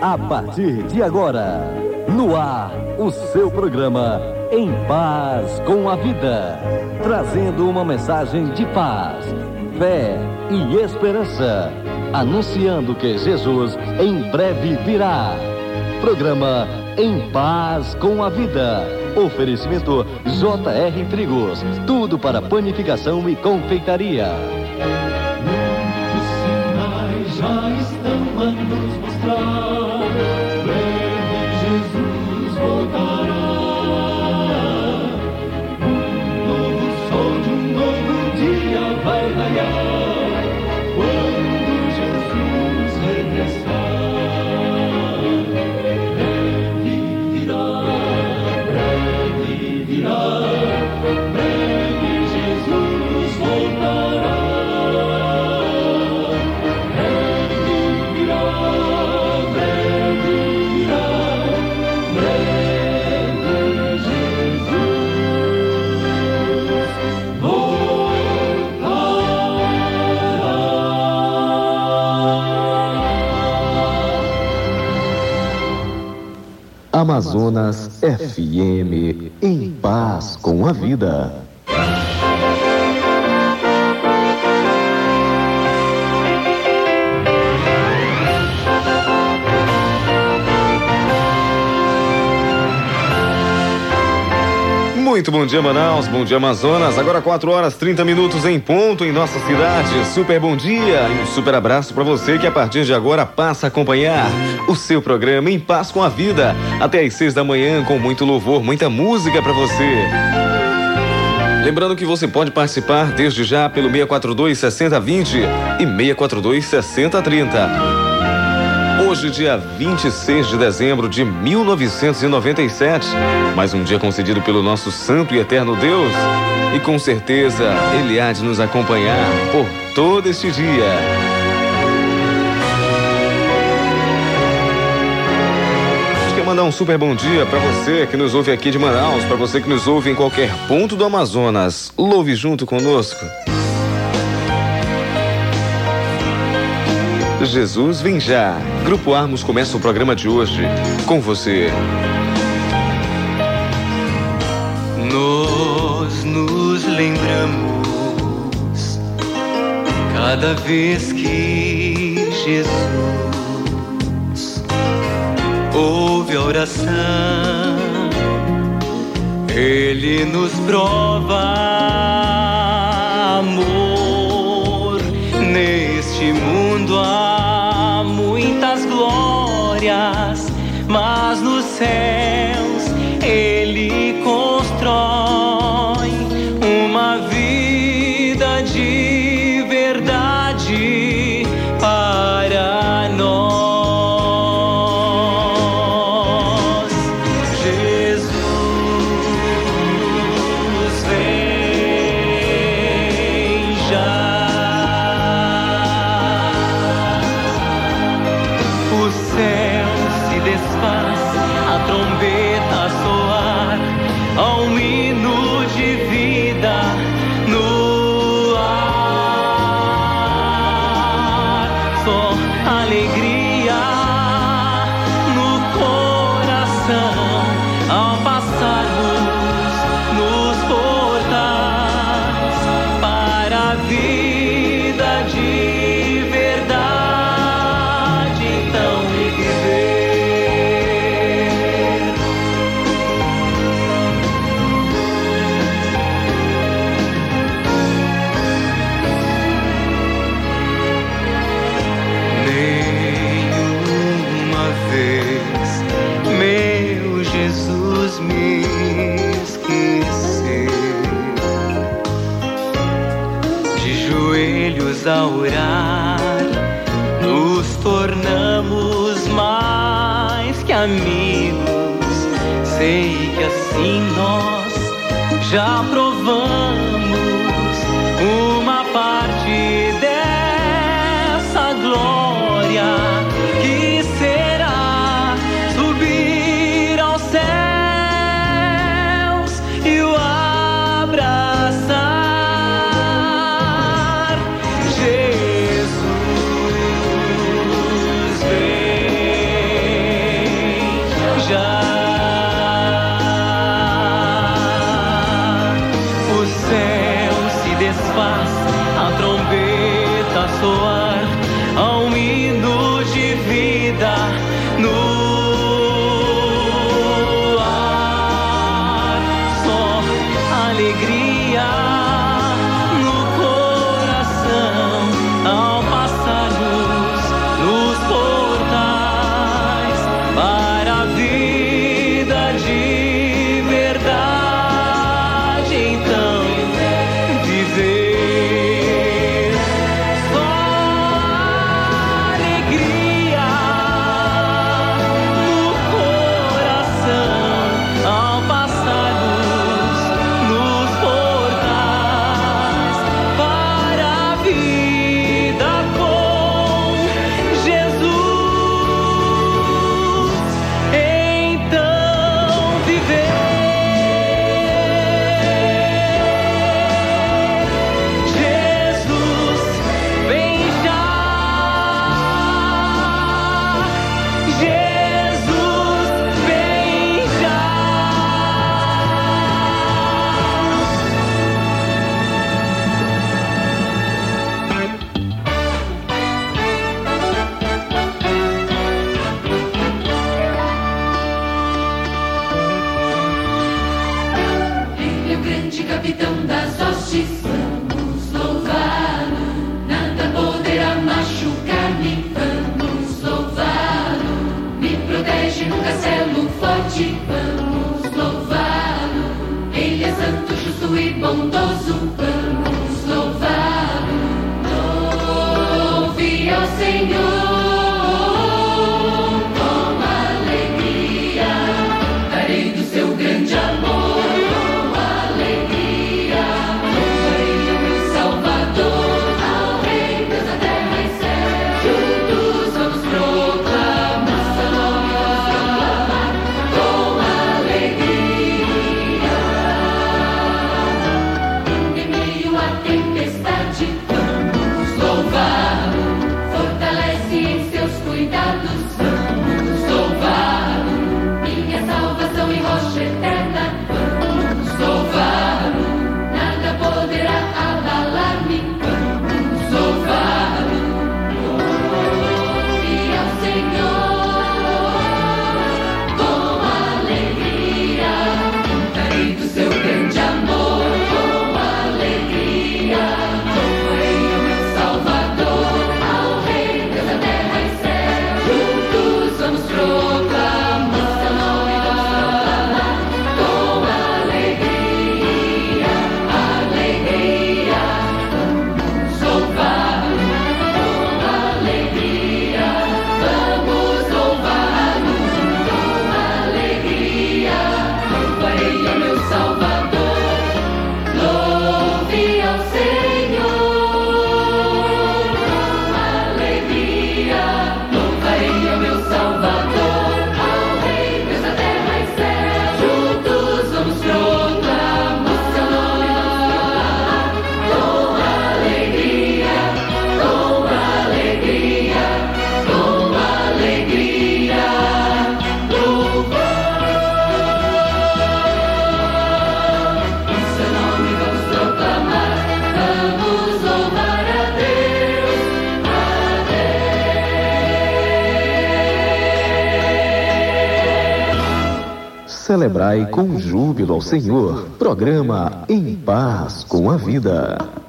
A partir de agora, no ar, o seu programa Em Paz com a Vida. Trazendo uma mensagem de paz, fé e esperança. Anunciando que Jesus em breve virá. Programa Em Paz com a Vida. Oferecimento JR Trigos. Tudo para panificação e confeitaria. Amazonas FM. Em paz com a vida. Muito bom dia, Manaus. Bom dia, Amazonas. Agora 4 horas 30 minutos em ponto em nossa cidade. Super bom dia e um super abraço para você que a partir de agora passa a acompanhar o seu programa Em Paz com a Vida. Até às 6 da manhã com muito louvor, muita música para você. Lembrando que você pode participar desde já pelo 642 6020 e 642 6030. Hoje, dia 26 de dezembro de 1997, mais um dia concedido pelo nosso Santo e Eterno Deus. E com certeza Ele há de nos acompanhar por todo este dia. Mandar um super bom dia para você que nos ouve aqui de Manaus, para você que nos ouve em qualquer ponto do Amazonas. Louve junto conosco. Jesus vem já. Grupo Armos começa o programa de hoje com você. Nós nos lembramos cada vez que Jesus ouve a oração, Ele nos prova mundo há muitas glórias, mas nos céus Ele constrói Vai com júbilo ao Senhor. Programa Em Paz com a Vida.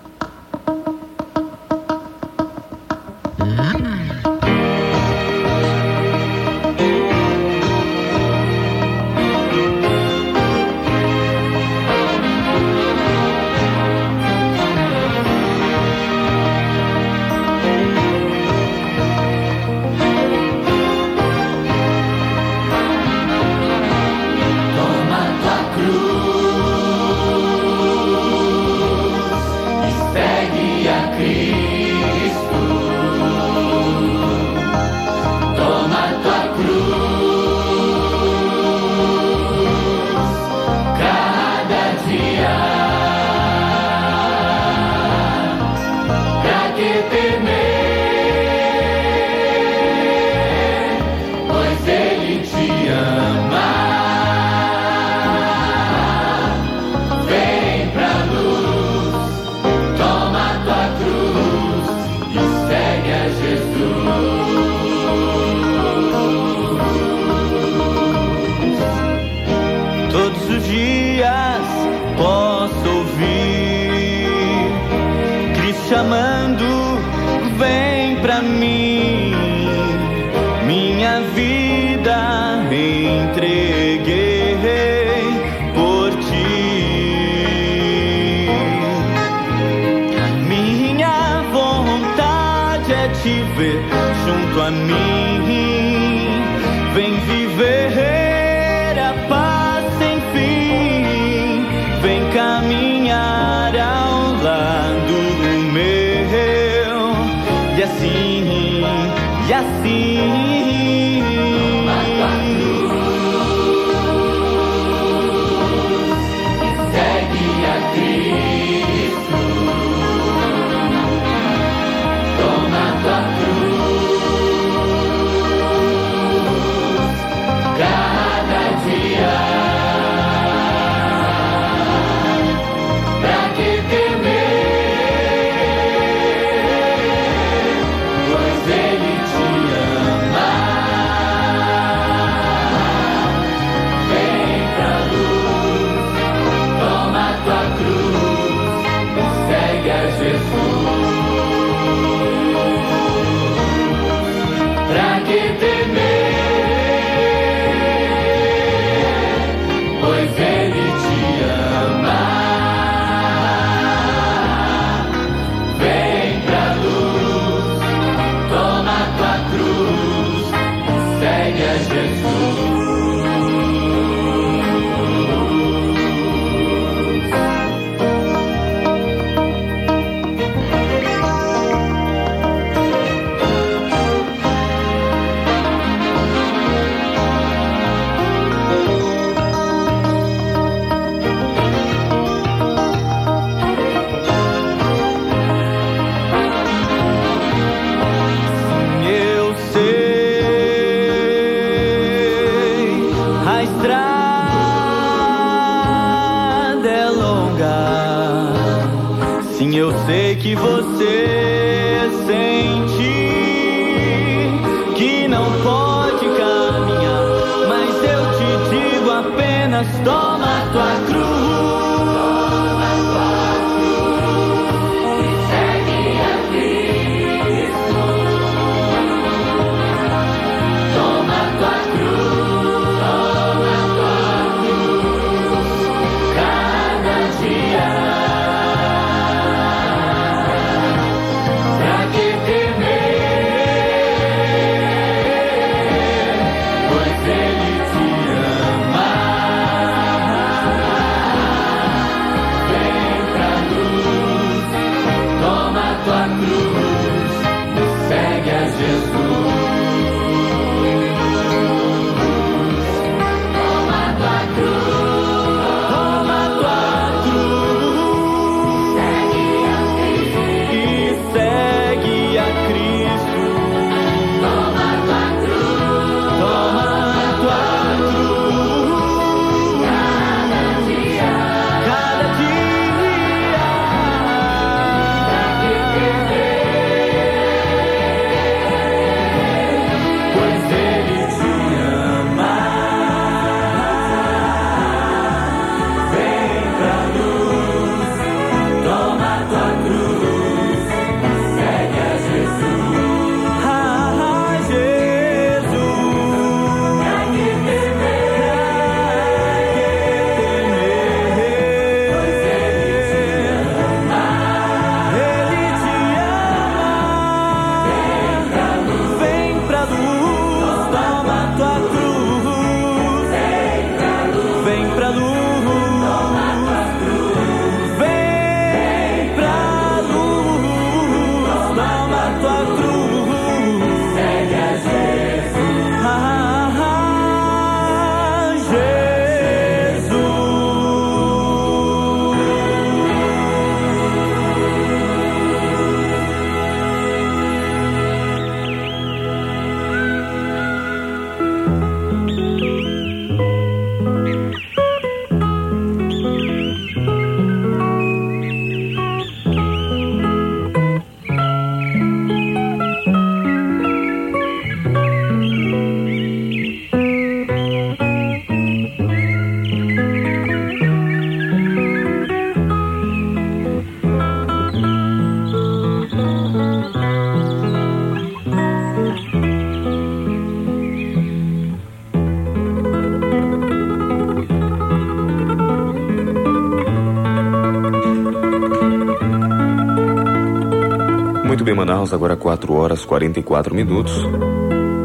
Manaus, agora 4 horas 44 minutos.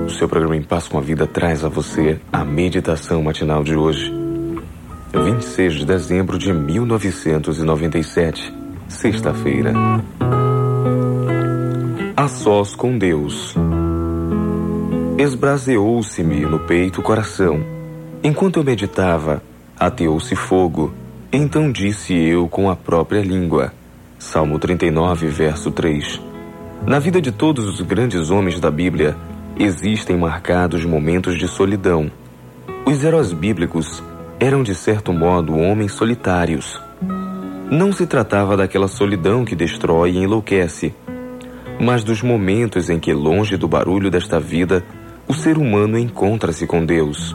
O seu programa Em Paz com a Vida traz a você a meditação matinal de hoje. 26 de dezembro de 1997, sexta-feira. A sós com Deus. Esbraseou-se-me no peito o coração. Enquanto eu meditava, ateou-se fogo. Então disse eu com a própria língua. Salmo 39, verso 3. Na vida de todos os grandes homens da Bíblia, existem marcados momentos de solidão. Os heróis bíblicos eram, de certo modo, homens solitários. Não se tratava daquela solidão que destrói e enlouquece, mas dos momentos em que, longe do barulho desta vida, o ser humano encontra-se com Deus.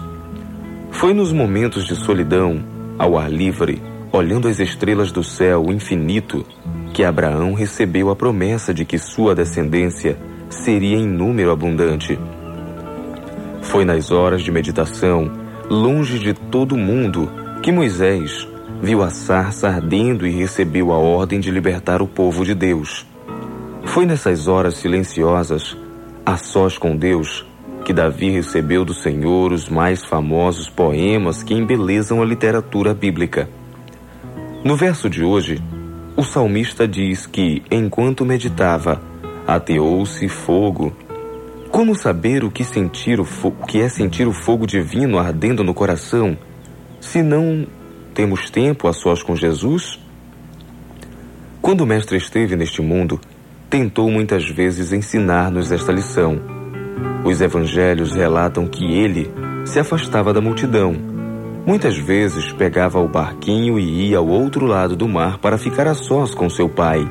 Foi nos momentos de solidão, ao ar livre, olhando as estrelas do céu infinito, que Abraão recebeu a promessa de que sua descendência seria em número abundante. Foi nas horas de meditação, longe de todo mundo, que Moisés viu a sarça ardendo e recebeu a ordem de libertar o povo de Deus. Foi nessas horas silenciosas, a sós com Deus, que Davi recebeu do Senhor os mais famosos poemas que embelezam a literatura bíblica. No verso de hoje, o salmista diz que, enquanto meditava, ateou-se fogo. Como saber o que, sentir o, que é sentir o fogo divino ardendo no coração, se não temos tempo a sós com Jesus? Quando o Mestre esteve neste mundo, tentou muitas vezes ensinar-nos esta lição. Os evangelhos relatam que ele se afastava da multidão. Muitas vezes pegava o barquinho e ia ao outro lado do mar para ficar a sós com seu pai.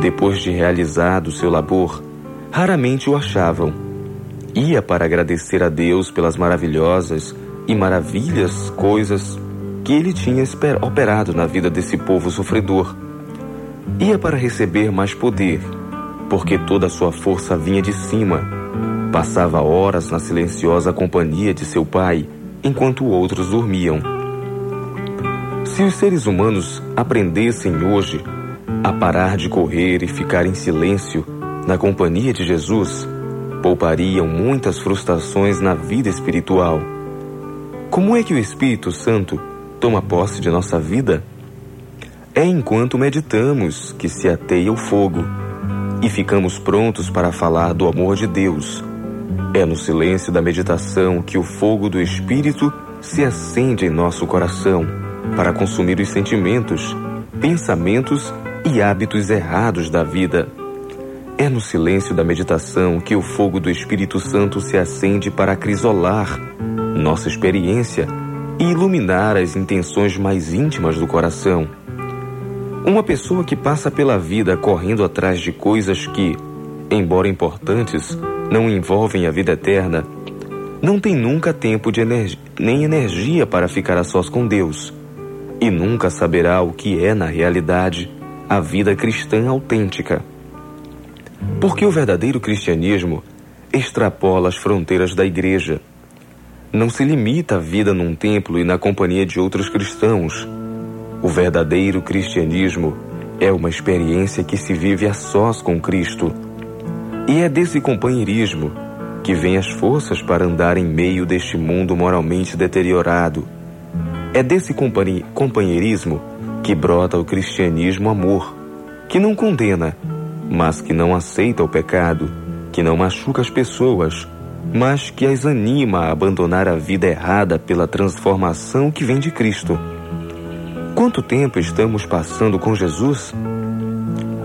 Depois de realizado seu labor, raramente o achavam. Ia para agradecer a Deus pelas maravilhosas e maravilhas coisas que ele tinha operado na vida desse povo sofredor Ia para receber mais poder, porque toda a sua força vinha de cima. Passava horas na silenciosa companhia de seu pai, enquanto outros dormiam. Se os seres humanos aprendessem hoje a parar de correr e ficar em silêncio na companhia de Jesus, poupariam muitas frustrações na vida espiritual. Como é que o Espírito Santo toma posse de nossa vida? É enquanto meditamos que se ateia o fogo e ficamos prontos para falar do amor de Deus. É no silêncio da meditação que o fogo do Espírito se acende em nosso coração para consumir os sentimentos, pensamentos e hábitos errados da vida. É no silêncio da meditação que o fogo do Espírito Santo se acende para acrisolar nossa experiência e iluminar as intenções mais íntimas do coração. Uma pessoa que passa pela vida correndo atrás de coisas que, embora importantes, não envolvem a vida eterna, não tem nunca tempo de energia, nem energia para ficar a sós com Deus, e nunca saberá o que é, na realidade, a vida cristã autêntica. Porque o verdadeiro cristianismo extrapola as fronteiras da igreja. Não se limita à vida num templo e na companhia de outros cristãos o verdadeiro cristianismo é uma experiência que se vive a sós com Cristo. E é desse companheirismo que vem as forças para andar em meio deste mundo moralmente deteriorado. É desse companheirismo que brota o cristianismo amor, que não condena, mas que não aceita o pecado, que não machuca as pessoas, mas que as anima a abandonar a vida errada pela transformação que vem de Cristo. Quanto tempo estamos passando com Jesus?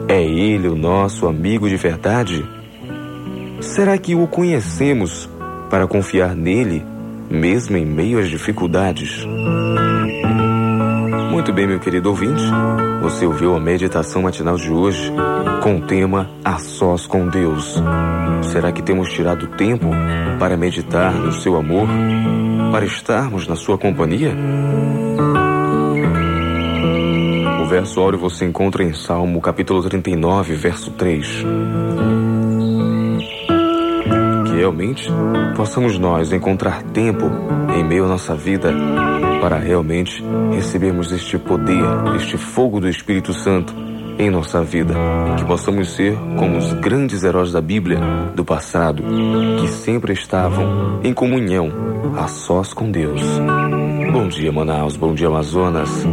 É Ele o nosso amigo de verdade? Será que o conhecemos para confiar nele, mesmo em meio às dificuldades? Muito bem, meu querido ouvinte, você ouviu a meditação matinal de hoje com o tema A Sós com Deus. Será que temos tirado tempo para meditar no seu amor, para estarmos na sua companhia? verso áureo você encontra em Salmo capítulo 39, verso 3. Realmente possamos nós encontrar tempo em meio à nossa vida para realmente recebermos este poder, este fogo do Espírito Santo em nossa vida. Que possamos ser como os grandes heróis da Bíblia do passado, que sempre estavam em comunhão, a sós com Deus. Bom dia, Manaus. Bom dia, Amazonas.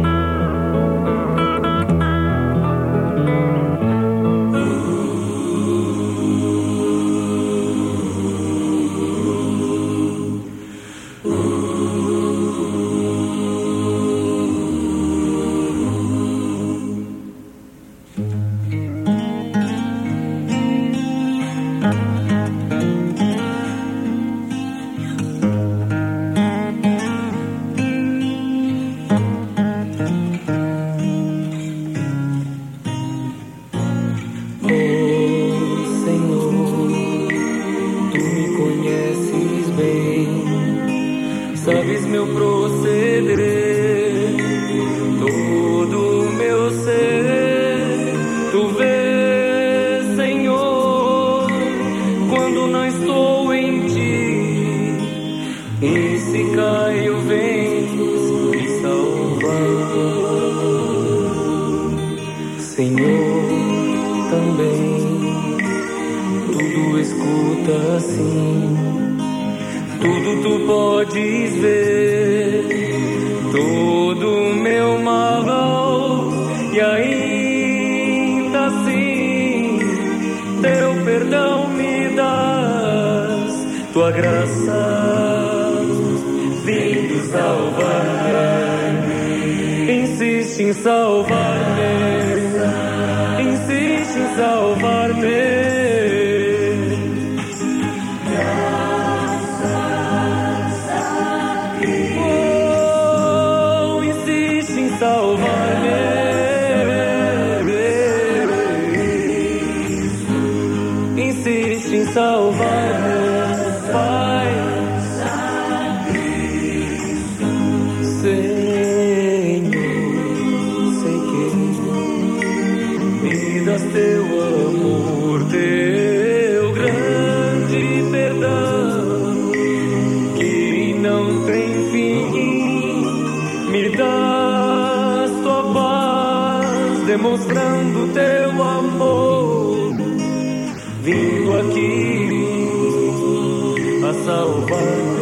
A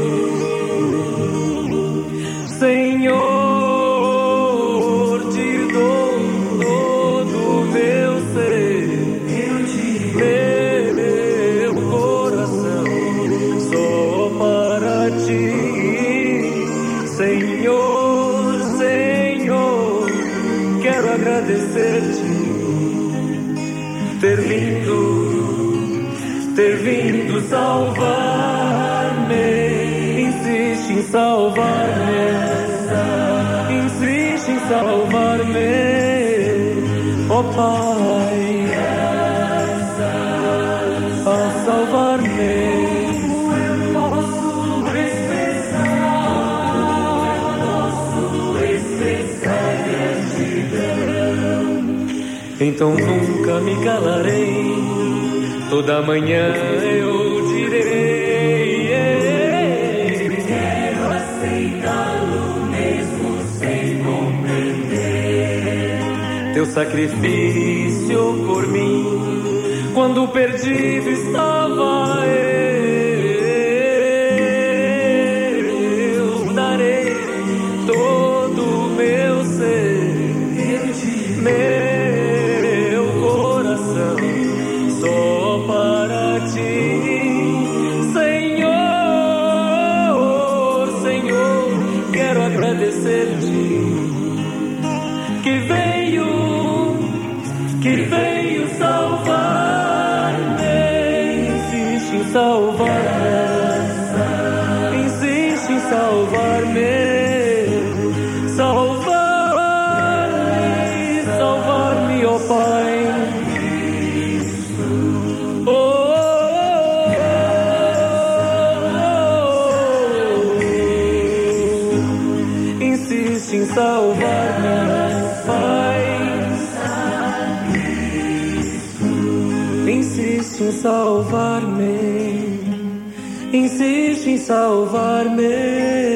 salvar-me, insiste em salvar-me, ó Pai, a salvar-me. Então nunca me calarei, toda manhã eu sacrifício por mim, quando perdido estava eu, salvar-me. Insiste em salvar-me.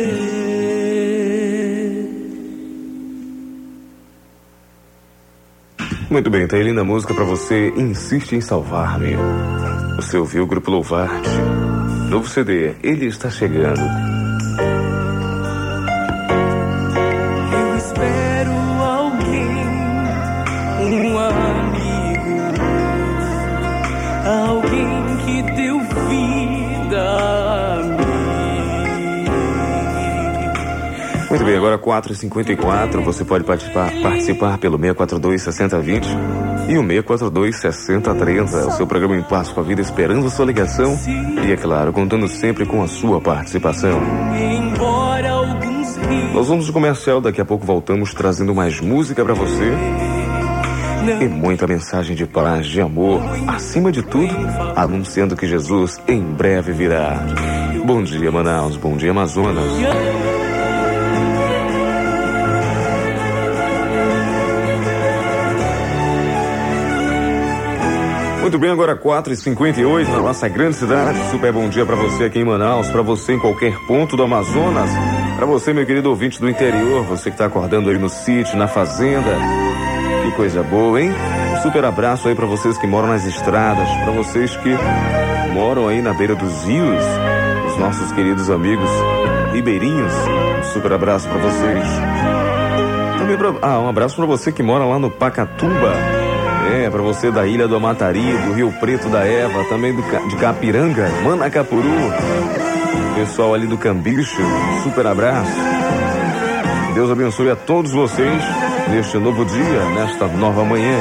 Muito bem, tá aí linda música pra você, Insiste em Salvar-me. Você ouviu o Grupo Louvarte. Novo CD, ele está chegando. Agora 4h54, você pode participar, participar pelo 642-6020 e o 642-6030. O seu programa Em Paz com a Vida, esperando a sua ligação e, é claro, contando sempre com a sua participação. Nós vamos de comercial, daqui a pouco voltamos trazendo mais música pra você e muita mensagem de paz, de amor, acima de tudo, anunciando que Jesus em breve virá. Bom dia, Manaus, bom dia, Amazonas. Muito bem, agora 4h58 na nossa grande cidade. Super bom dia para você aqui em Manaus, para você em qualquer ponto do Amazonas, para você, meu querido ouvinte do interior, você que tá acordando aí no sítio, na fazenda. Que coisa boa, hein? Um super abraço aí para vocês que moram nas estradas, para vocês que moram aí na beira dos rios, os nossos queridos amigos ribeirinhos. Um super abraço para vocês. Também pra, ah, um abraço para você que mora lá no Pacatuba. É, para você da Ilha do Amatari, do Rio Preto da Eva, também do, de Capiranga, Manacapuru. Pessoal ali do Cambicho, super abraço. Deus abençoe a todos vocês neste novo dia, nesta nova manhã.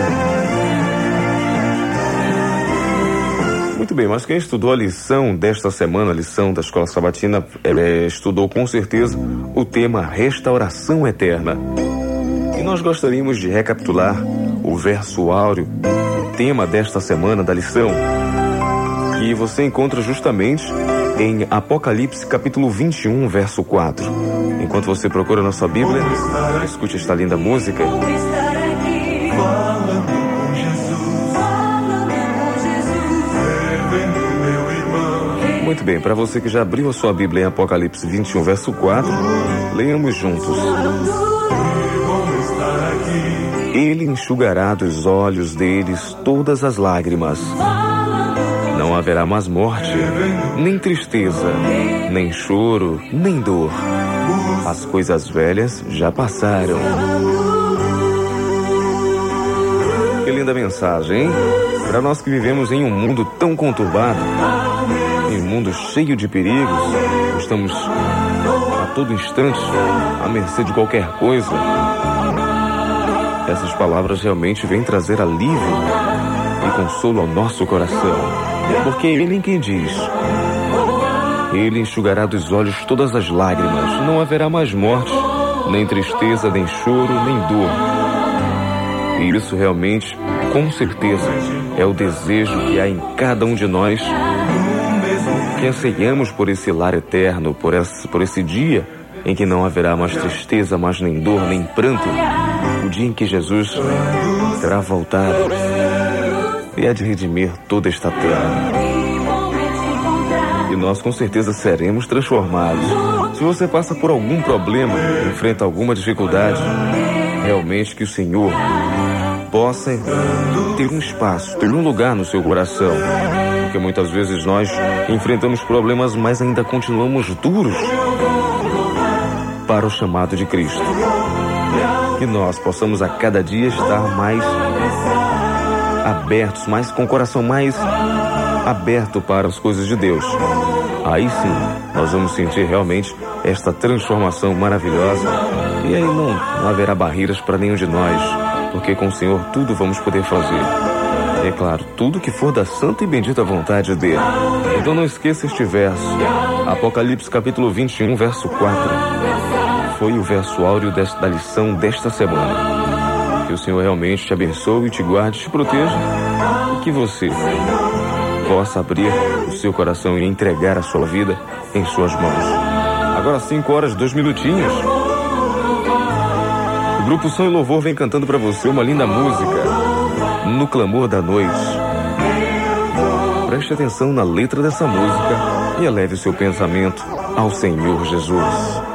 Muito bem, mas quem estudou a lição desta semana, a lição da Escola Sabatina, é, estudou com certeza o tema restauração eterna. E nós gostaríamos de recapitular o verso áureo, o tema desta semana da lição, que você encontra justamente em Apocalipse capítulo 21, verso 4. Enquanto você procura na sua Bíblia, escute esta linda música. Muito bem, para você que já abriu a sua Bíblia em Apocalipse 21, verso 4, leiamos juntos. Ele enxugará dos olhos deles todas as lágrimas. Não haverá mais morte, nem tristeza, nem choro, nem dor. As coisas velhas já passaram. Que linda mensagem, hein? Para nós que vivemos em um mundo tão conturbado, em um mundo cheio de perigos, estamos a todo instante à mercê de qualquer coisa. Essas palavras realmente vêm trazer alívio e consolo ao nosso coração. Porque Ele quem diz: Ele enxugará dos olhos todas as lágrimas, não haverá mais morte, nem tristeza, nem choro, nem dor. E isso realmente, com certeza, é o desejo que há em cada um de nós que anseiamos por esse lar eterno, por esse, por esse dia em que não haverá mais tristeza, mais nem dor, nem pranto, o dia em que Jesus terá voltado e há de redimir toda esta terra. E nós com certeza seremos transformados. Se você passa por algum problema, enfrenta alguma dificuldade, realmente que o Senhor possa ter um espaço, ter um lugar no seu coração. Porque muitas vezes nós enfrentamos problemas, mas ainda continuamos duros para o chamado de Cristo. Que nós possamos a cada dia estar mais abertos, mais com o coração mais aberto para as coisas de Deus. Aí sim, nós vamos sentir realmente esta transformação maravilhosa e aí não, não haverá barreiras para nenhum de nós porque com o Senhor tudo vamos poder fazer. É claro, tudo que for da santa e bendita vontade dele. Então não esqueça este verso. Apocalipse capítulo 21, verso 4. Foi o verso áureo da lição desta semana. Que o Senhor realmente te abençoe, te guarde, te proteja e que você possa abrir o seu coração e entregar a sua vida em suas mãos. Agora 5 horas, dois minutinhos. O grupo Som e Louvor vem cantando para você uma linda música, No Clamor da Noite. Preste atenção na letra dessa música e eleve o seu pensamento ao Senhor Jesus.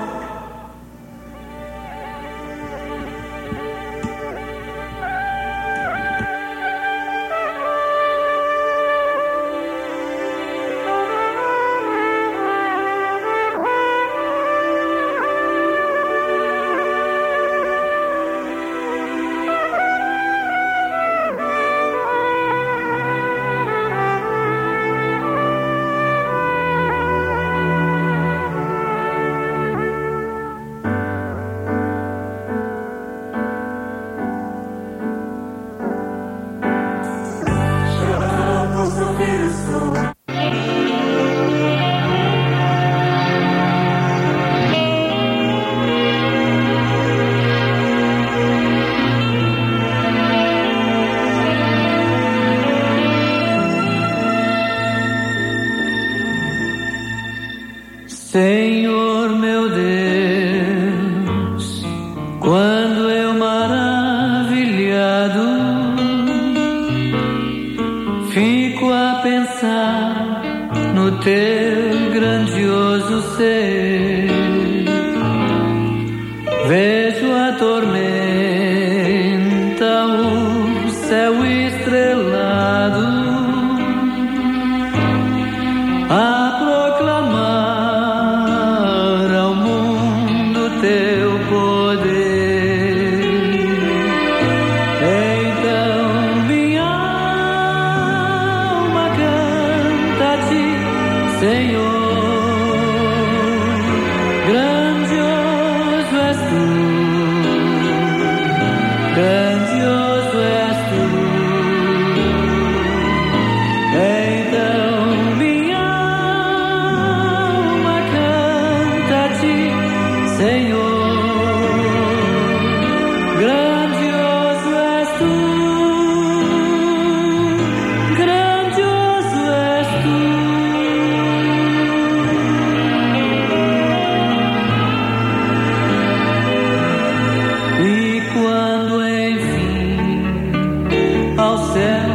céu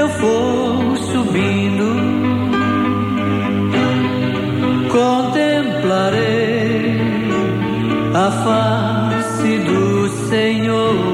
eu vou subindo, contemplarei a face do Senhor.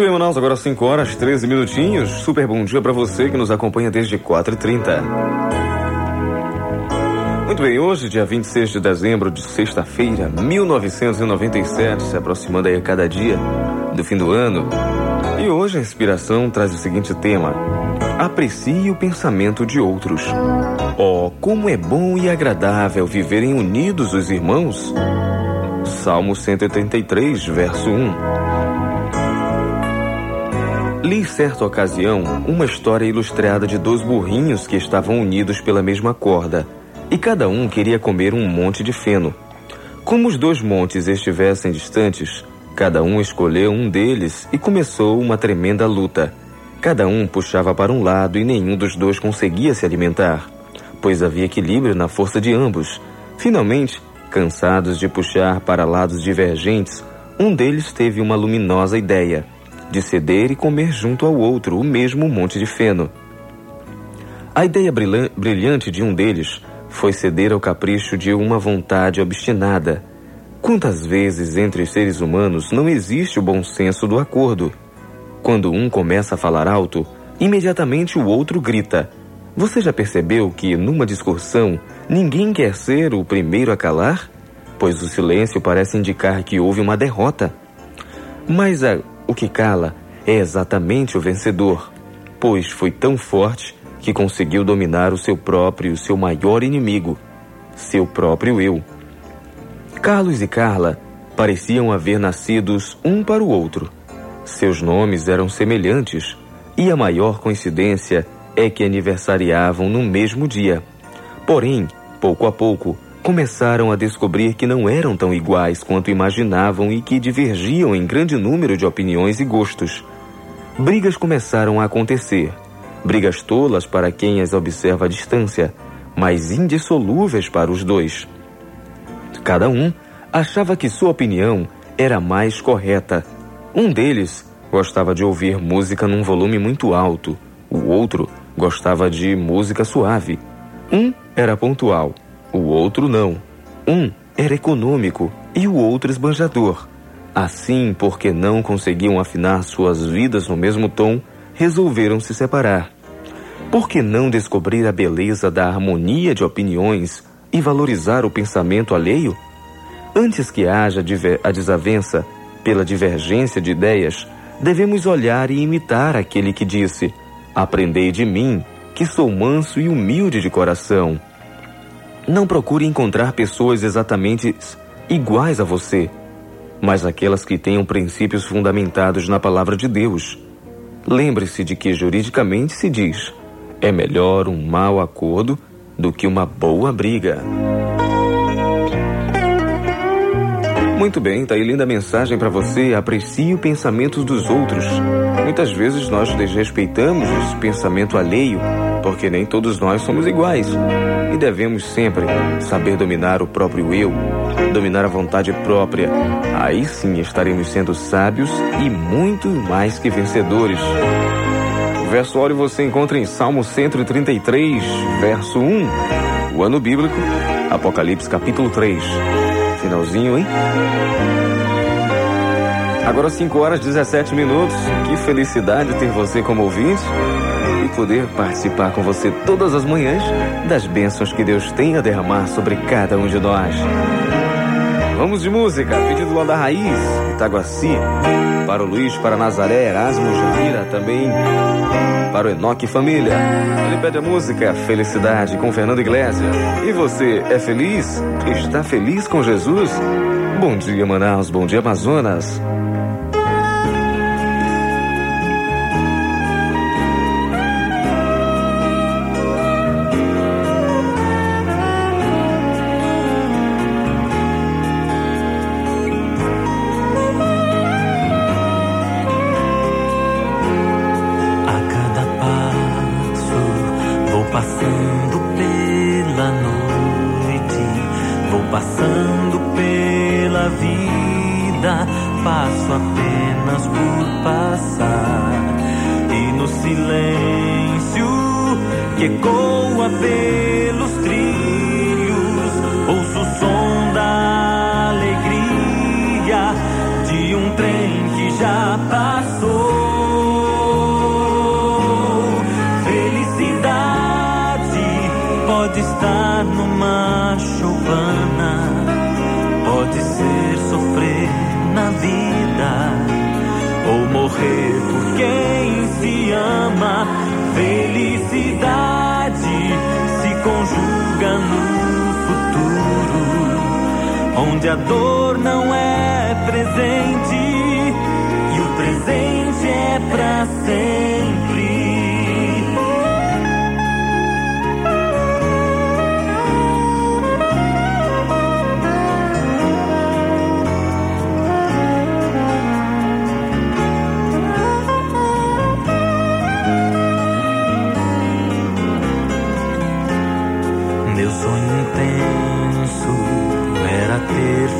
Muito bem, Manaus, agora 5 horas, 13 minutinhos. Super bom dia para você que nos acompanha desde 4h30. Muito bem, hoje, dia 26 de dezembro de sexta-feira, 1997, se aproximando aí a cada dia do fim do ano. E hoje a inspiração traz o seguinte tema: Aprecie o pensamento de outros. Oh, como é bom e agradável viverem unidos os irmãos. Salmo 183, verso 1. Li certa ocasião uma história ilustrada de dois burrinhos que estavam unidos pela mesma corda, e cada um queria comer um monte de feno. Como os dois montes estivessem distantes, cada um escolheu um deles e começou uma tremenda luta. Cada um puxava para um lado e nenhum dos dois conseguia se alimentar, pois havia equilíbrio na força de ambos. Finalmente, cansados de puxar para lados divergentes, um deles teve uma luminosa ideia de ceder e comer junto ao outro o mesmo monte de feno. A ideia brilhan- brilhante de um deles foi ceder ao capricho de uma vontade obstinada. Quantas vezes entre seres humanos não existe o bom senso do acordo? Quando um começa a falar alto, imediatamente o outro grita. Você já percebeu que numa discussão ninguém quer ser o primeiro a calar? Pois o silêncio parece indicar que houve uma derrota. Mas a, o que cala é exatamente o vencedor, pois foi tão forte que conseguiu dominar o seu próprio, seu maior inimigo, seu próprio eu. Carlos e Carla pareciam haver nascidos um para o outro. Seus nomes eram semelhantes e a maior coincidência é que aniversariavam no mesmo dia. Porém, pouco a pouco, começaram a descobrir que não eram tão iguais quanto imaginavam e que divergiam em grande número de opiniões e gostos. Brigas começaram a acontecer. Brigas tolas para quem as observa à distância, mas indissolúveis para os dois. Cada um achava que sua opinião era mais correta. Um deles gostava de ouvir música num volume muito alto, o outro gostava de música suave. Um era pontual, o outro não. Um era econômico e o outro esbanjador. Assim, porque não conseguiam afinar suas vidas no mesmo tom, resolveram se separar. Por que não descobrir a beleza da harmonia de opiniões e valorizar o pensamento alheio? Antes que haja a desavença pela divergência de ideias, devemos olhar e imitar aquele que disse: Aprendei de mim, que sou manso e humilde de coração. Não procure encontrar pessoas exatamente iguais a você, mas aquelas que tenham princípios fundamentados na palavra de Deus. Lembre-se de que juridicamente se diz: é melhor um mau acordo do que uma boa briga. Muito bem, tá aí linda mensagem para você. Aprecie os pensamentos dos outros. Muitas vezes nós desrespeitamos esse pensamento alheio, porque nem todos nós somos iguais. E devemos sempre saber dominar o próprio eu, dominar a vontade própria. Aí sim estaremos sendo sábios e muito mais que vencedores. O verso óleo você encontra em Salmo 133, verso 1. O ano bíblico, Apocalipse capítulo 3. Finalzinho, hein? Agora 5 horas 17 minutos. Que felicidade ter você como ouvinte poder participar com você todas as manhãs das bênçãos que Deus tem a derramar sobre cada um de nós. Vamos de música, pedido lá da Raiz, Itaguaci, para o Luiz, para Nazaré, Erasmo, Juvira, também para o Enoque Família. Ele pede a música Felicidade com Fernando Iglesias. E você é feliz? Está feliz com Jesus? Bom dia, Manaus, bom dia, Amazonas.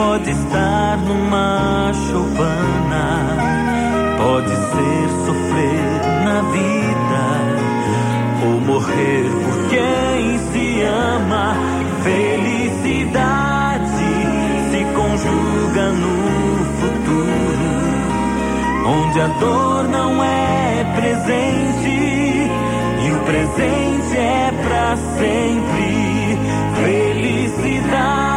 pode estar numa choupana, pode ser sofrer na vida ou morrer por quem se ama. Felicidade se conjuga no futuro, onde a dor não é presente e o presente é para sempre. Felicidade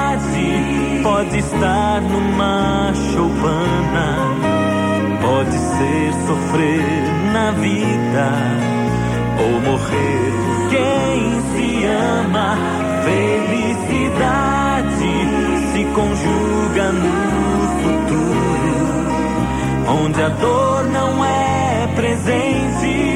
pode estar numa choupana, pode ser sofrer na vida ou morrer por quem se ama. Felicidade se conjuga no futuro, onde a dor não é presente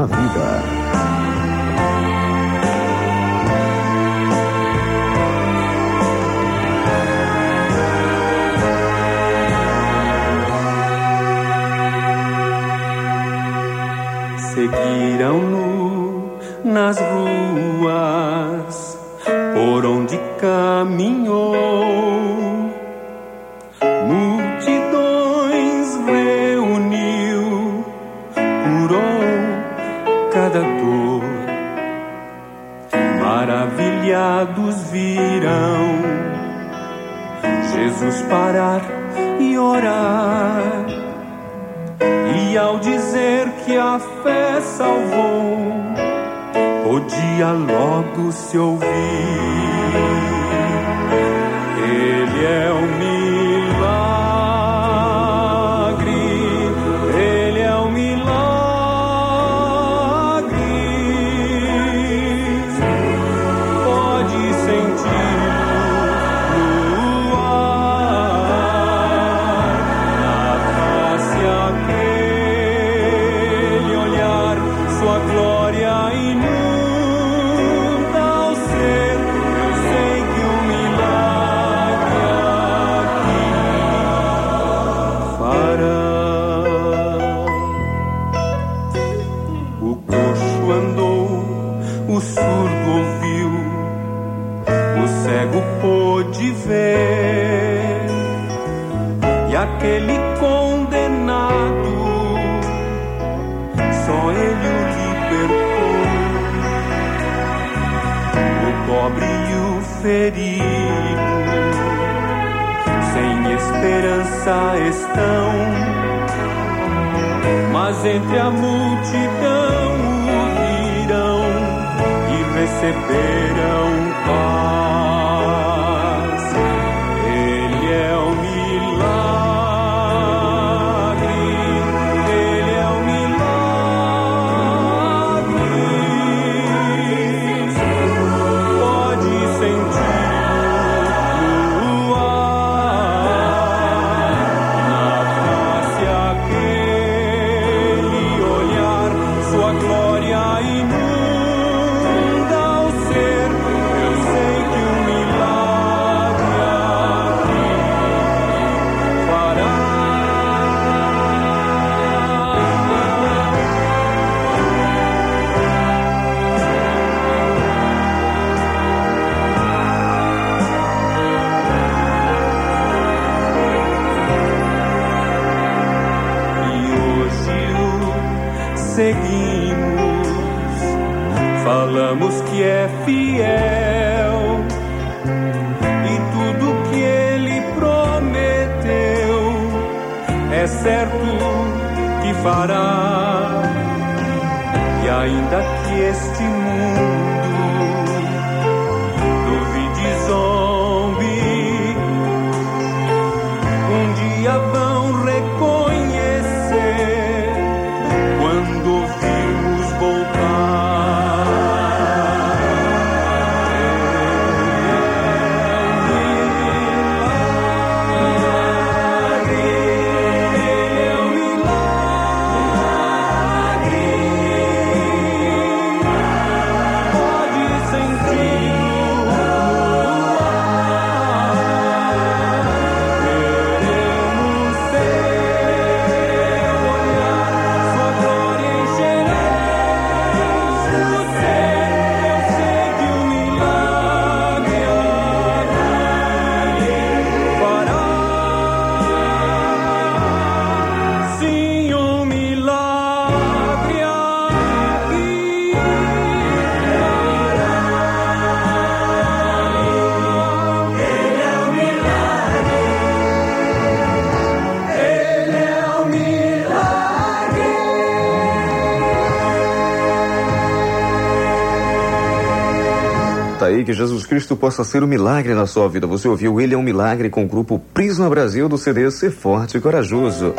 Paz com a se ouvir. Ele é o milagre, ele é o milagre. Pode sentir no ar, na face aquele é certo que fará. E ainda que este mundo aí que Jesus Cristo possa ser um milagre na sua vida. Você ouviu Ele é um Milagre com o grupo Prisma Brasil do CD Ser Forte e Corajoso.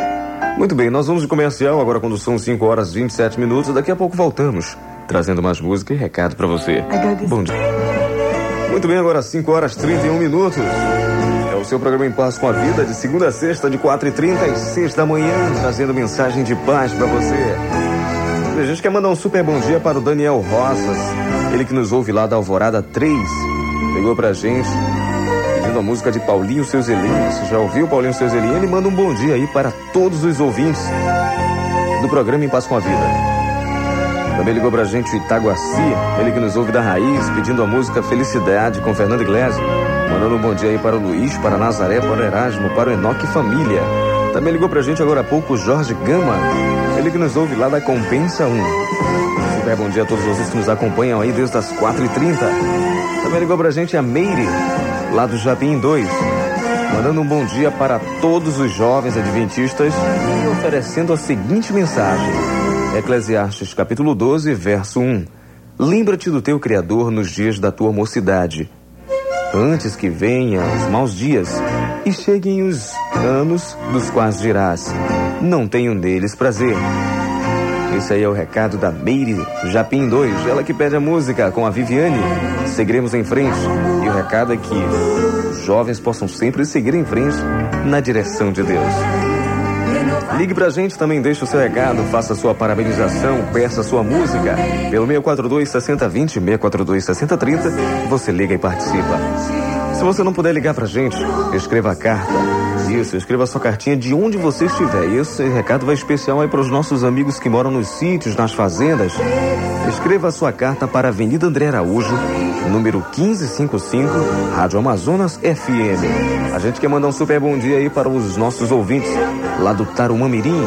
Muito bem, nós vamos de comercial agora quando são 5 horas e 27 minutos. Daqui a pouco voltamos, trazendo mais música e recado para você. Bom dia. Muito bem, agora 5 horas e 31 minutos. É o seu programa Em Paz com a Vida, de segunda a sexta, de 4 e 30 às 6 da manhã, trazendo mensagem de paz para você. A gente quer mandar um super bom dia para o Daniel Rosas, ele que nos ouve lá da Alvorada 3. Pegou pra gente, pedindo a música de Paulinho Seu Zelinho. Você já ouviu Paulinho Seu Zelinho? Ele manda um bom dia aí para todos os ouvintes do programa Em Paz com a Vida. Também ligou pra gente o Itaguaci, ele que nos ouve da raiz, pedindo a música Felicidade com Fernando Iglesias. Mandando um bom dia aí para o Luiz, para Nazaré, para o Erasmo, para o Enoque Família. Também ligou pra gente agora há pouco o Jorge Gama, ele que nos ouve lá da Compensa 1. Super bom dia a todos vocês que nos acompanham aí desde as 4h30. Também ligou pra gente a Meire, lá do Japim 2. Mandando um bom dia para todos os jovens adventistas e oferecendo a seguinte mensagem. Eclesiastes capítulo 12, verso 1. Lembra-te do teu Criador nos dias da tua mocidade, antes que venham os maus dias e cheguem os anos dos quais dirás: Não tenho neles prazer. Esse aí é o recado da Meire Japim 2, ela que pede a música com a Viviane. Seguiremos em frente. E o recado é que jovens possam sempre seguir em frente na direção de Deus. Ligue pra gente também, deixe o seu recado, faça sua parabenização, peça sua música. Pelo 642 6020, 642 6030, você liga e participa. Se você não puder ligar pra gente, escreva a carta. Isso, escreva sua cartinha de onde você estiver. E esse recado vai especial aí para os nossos amigos que moram nos sítios, nas fazendas. Escreva sua carta para Avenida André Araújo, número 1555, Rádio Amazonas FM. A gente quer mandar um super bom dia aí para os nossos ouvintes lá do Tarumamirim.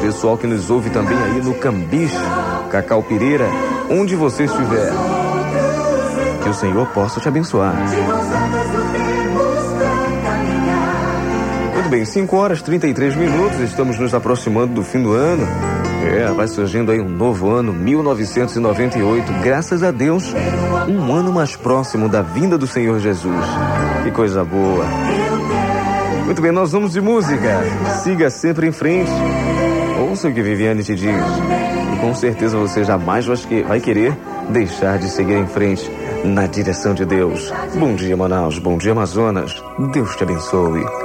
Pessoal que nos ouve também aí no Cambiche, Cacau Pereira, onde você estiver. Que o Senhor possa te abençoar. Bem, 5 horas e 33 minutos, estamos nos aproximando do fim do ano. É, vai surgindo aí um novo ano, 1998. Graças a Deus, um ano mais próximo da vinda do Senhor Jesus. Que coisa boa. Muito bem, nós vamos de música. Siga sempre em frente. Ouça o que Viviane te diz. E com certeza você jamais vai querer deixar de seguir em frente na direção de Deus. Bom dia, Manaus. Bom dia, Amazonas. Deus te abençoe.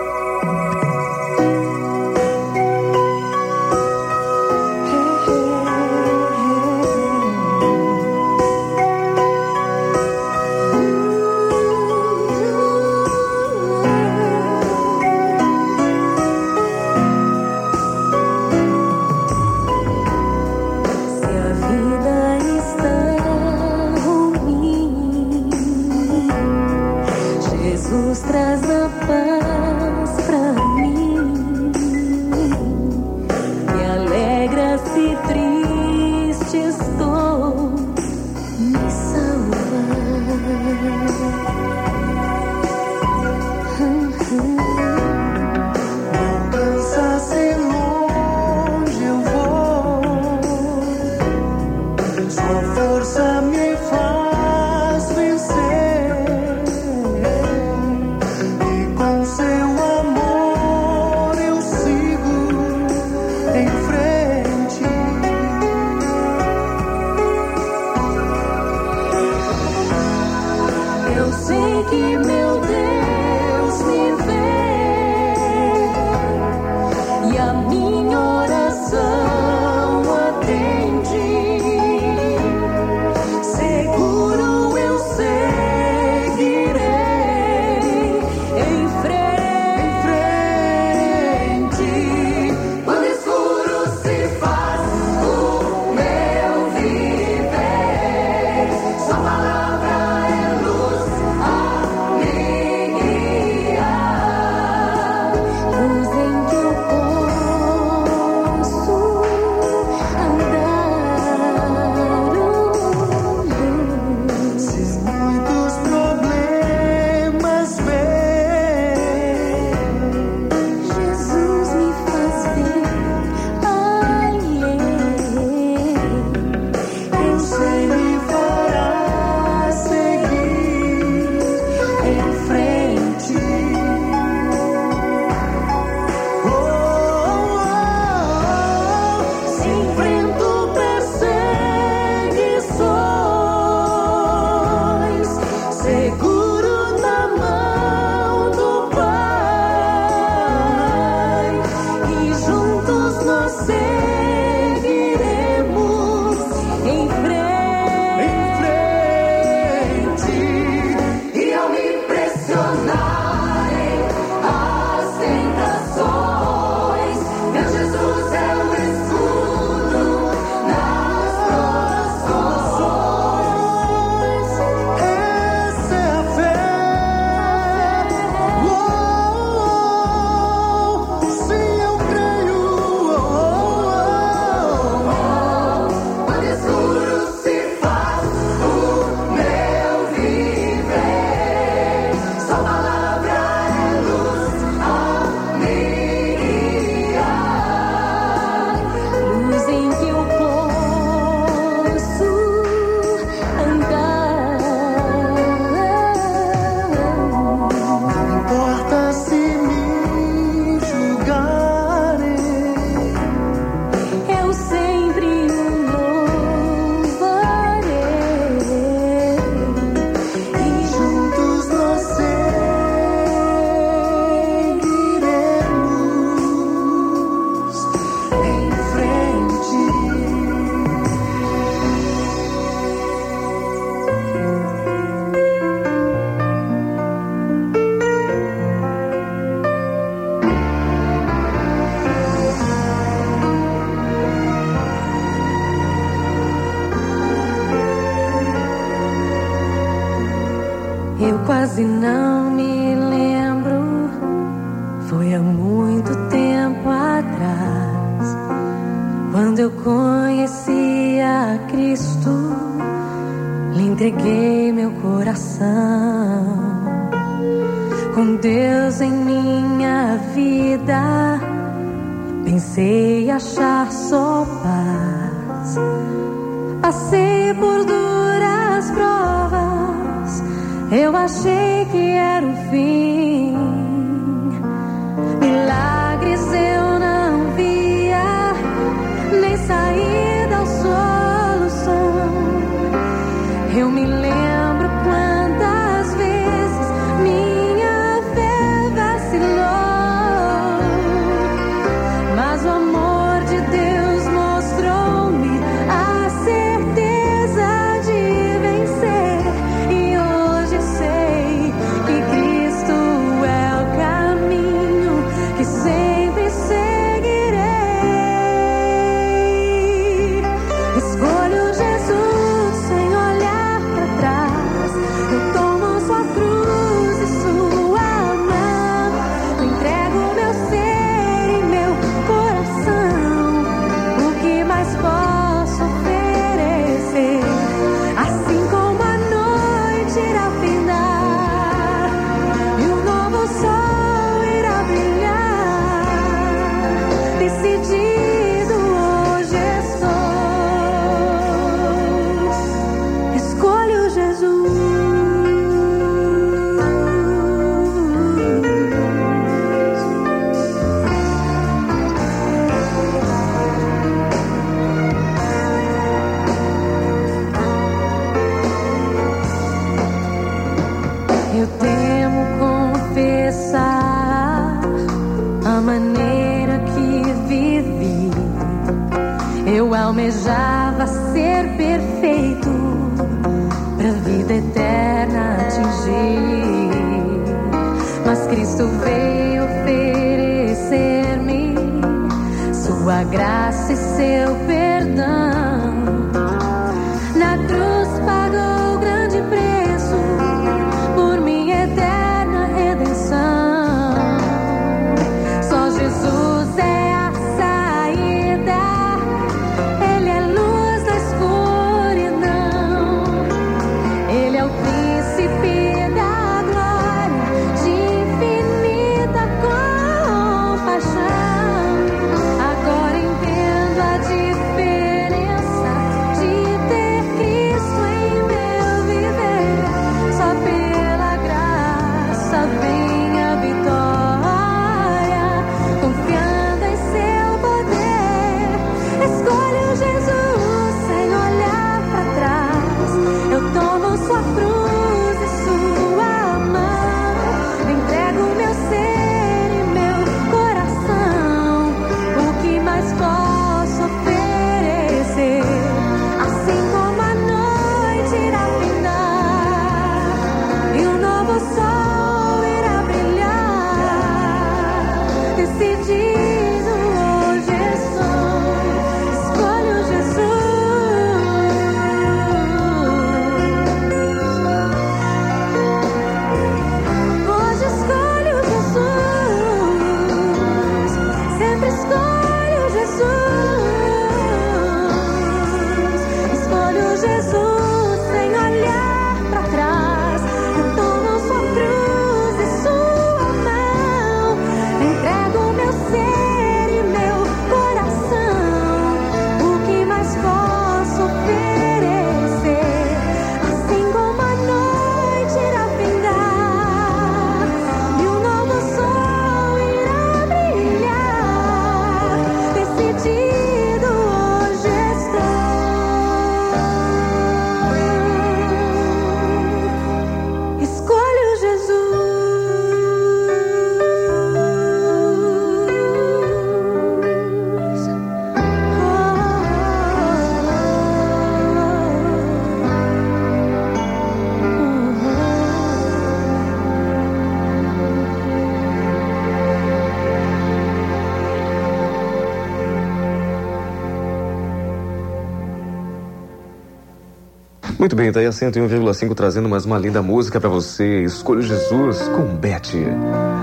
Muito bem, tá aí a 101,5 trazendo mais uma linda música para você. Escolha Jesus com Beth.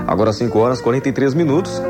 Agora 5 horas 43 minutos.